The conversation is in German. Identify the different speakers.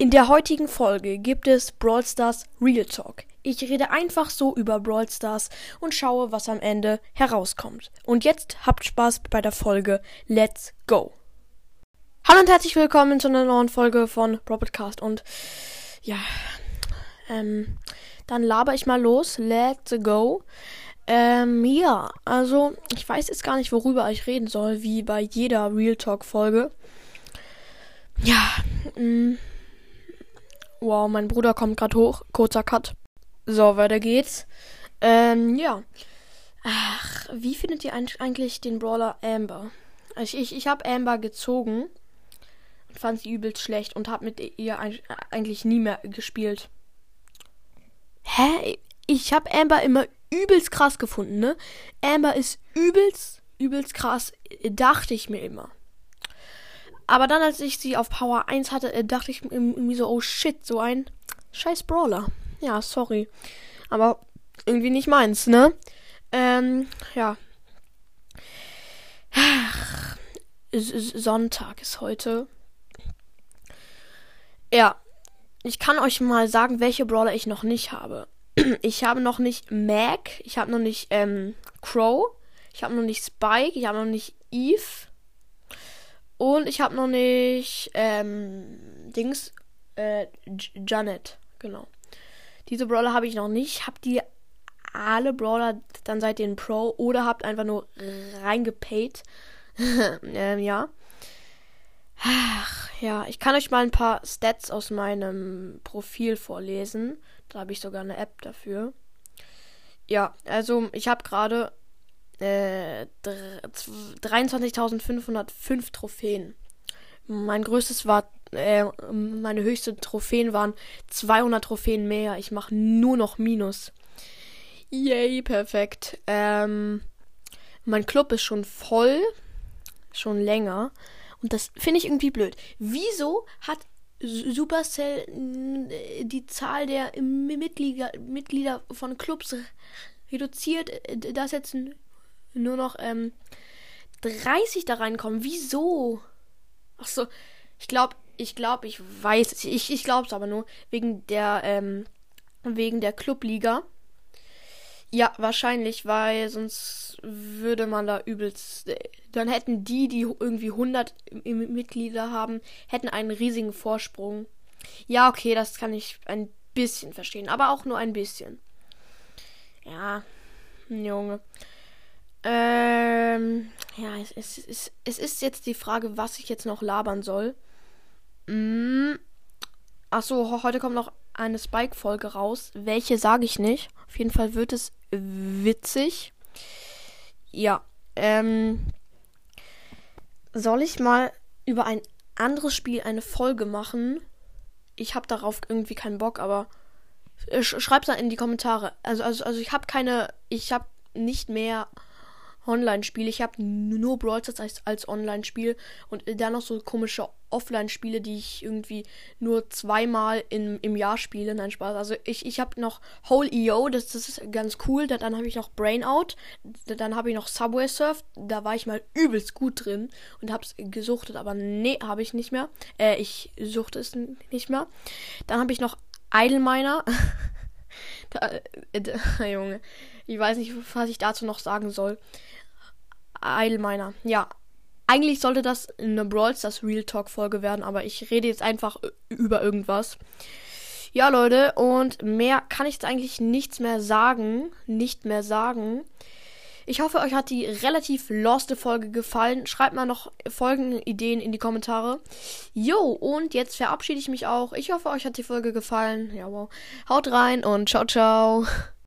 Speaker 1: In der heutigen Folge gibt es Brawl Stars Real Talk. Ich rede einfach so über Brawl Stars und schaue, was am Ende herauskommt. Und jetzt habt Spaß bei der Folge. Let's go! Hallo und herzlich willkommen zu einer neuen Folge von Broadcast. Und ja, ähm, dann laber ich mal los. Let's go. Ähm, ja, also ich weiß jetzt gar nicht, worüber ich reden soll, wie bei jeder Real Talk Folge. Ja, mh. Wow, mein Bruder kommt gerade hoch. Kurzer Cut. So, weiter geht's. Ähm, ja. Ach, wie findet ihr eigentlich den Brawler Amber? Ich, ich, ich habe Amber gezogen und fand sie übelst schlecht und habe mit ihr eigentlich nie mehr gespielt. Hä? Ich habe Amber immer übelst krass gefunden, ne? Amber ist übelst, übelst krass, dachte ich mir immer. Aber dann, als ich sie auf Power 1 hatte, äh, dachte ich irgendwie so, oh shit, so ein scheiß Brawler. Ja, sorry. Aber irgendwie nicht meins, ne? Ähm, ja. Ach, Sonntag ist heute. Ja. Ich kann euch mal sagen, welche Brawler ich noch nicht habe. Ich habe noch nicht Mac, ich habe noch nicht ähm, Crow, ich habe noch nicht Spike, ich habe noch nicht Eve. Und ich habe noch nicht ähm, Dings äh, Janet, genau. Diese Brawler habe ich noch nicht. Habt ihr alle Brawler dann seid ihr Pro oder habt einfach nur reingepaid? ähm, ja. Ach, ja, ich kann euch mal ein paar Stats aus meinem Profil vorlesen. Da habe ich sogar eine App dafür. Ja, also ich habe gerade äh, 23.505 Trophäen. Mein größtes war, äh, meine höchsten Trophäen waren 200 Trophäen mehr. Ich mache nur noch Minus. Yay, perfekt. Ähm, mein Club ist schon voll. Schon länger. Und das finde ich irgendwie blöd. Wieso hat Supercell äh, die Zahl der Mitglieder, Mitglieder von Clubs reduziert, äh, dass jetzt nur noch ähm, 30 da reinkommen. Wieso? Ach so, ich glaube, ich glaube, ich weiß. Ich, ich glaube es aber nur wegen der ähm, wegen der Clubliga. Ja, wahrscheinlich, weil sonst würde man da übelst. Dann hätten die, die irgendwie 100 Mitglieder haben, hätten einen riesigen Vorsprung. Ja, okay, das kann ich ein bisschen verstehen, aber auch nur ein bisschen. Ja, Junge. Ähm, ja, es, es, es, es ist jetzt die Frage, was ich jetzt noch labern soll. Mm. Achso, heute kommt noch eine Spike-Folge raus. Welche sage ich nicht. Auf jeden Fall wird es witzig. Ja, ähm. Soll ich mal über ein anderes Spiel eine Folge machen? Ich habe darauf irgendwie keinen Bock, aber schreib's dann in die Kommentare. Also, also, also ich habe keine, ich habe nicht mehr Online-Spiele. Ich habe nur Brawl Stars als, als Online-Spiel und dann noch so komische Offline-Spiele, die ich irgendwie nur zweimal in, im Jahr spiele. Nein, Spaß. Also ich, ich habe noch Whole EO, das, das ist ganz cool. Dann, dann habe ich noch Brainout. Dann habe ich noch Subway Surf. Da war ich mal übelst gut drin und habe es gesuchtet, aber nee, habe ich nicht mehr. Äh, ich suchte es nicht mehr. Dann habe ich noch Idle Miner. da, äh, da, Junge, ich weiß nicht, was ich dazu noch sagen soll. Eilminer. Ja. Eigentlich sollte das eine Brawl Stars Real Talk Folge werden, aber ich rede jetzt einfach über irgendwas. Ja, Leute, und mehr kann ich jetzt eigentlich nichts mehr sagen. Nicht mehr sagen. Ich hoffe, euch hat die relativ loste Folge gefallen. Schreibt mal noch Folgenideen in die Kommentare. Jo, und jetzt verabschiede ich mich auch. Ich hoffe, euch hat die Folge gefallen. Ja, wow. Haut rein und ciao, ciao.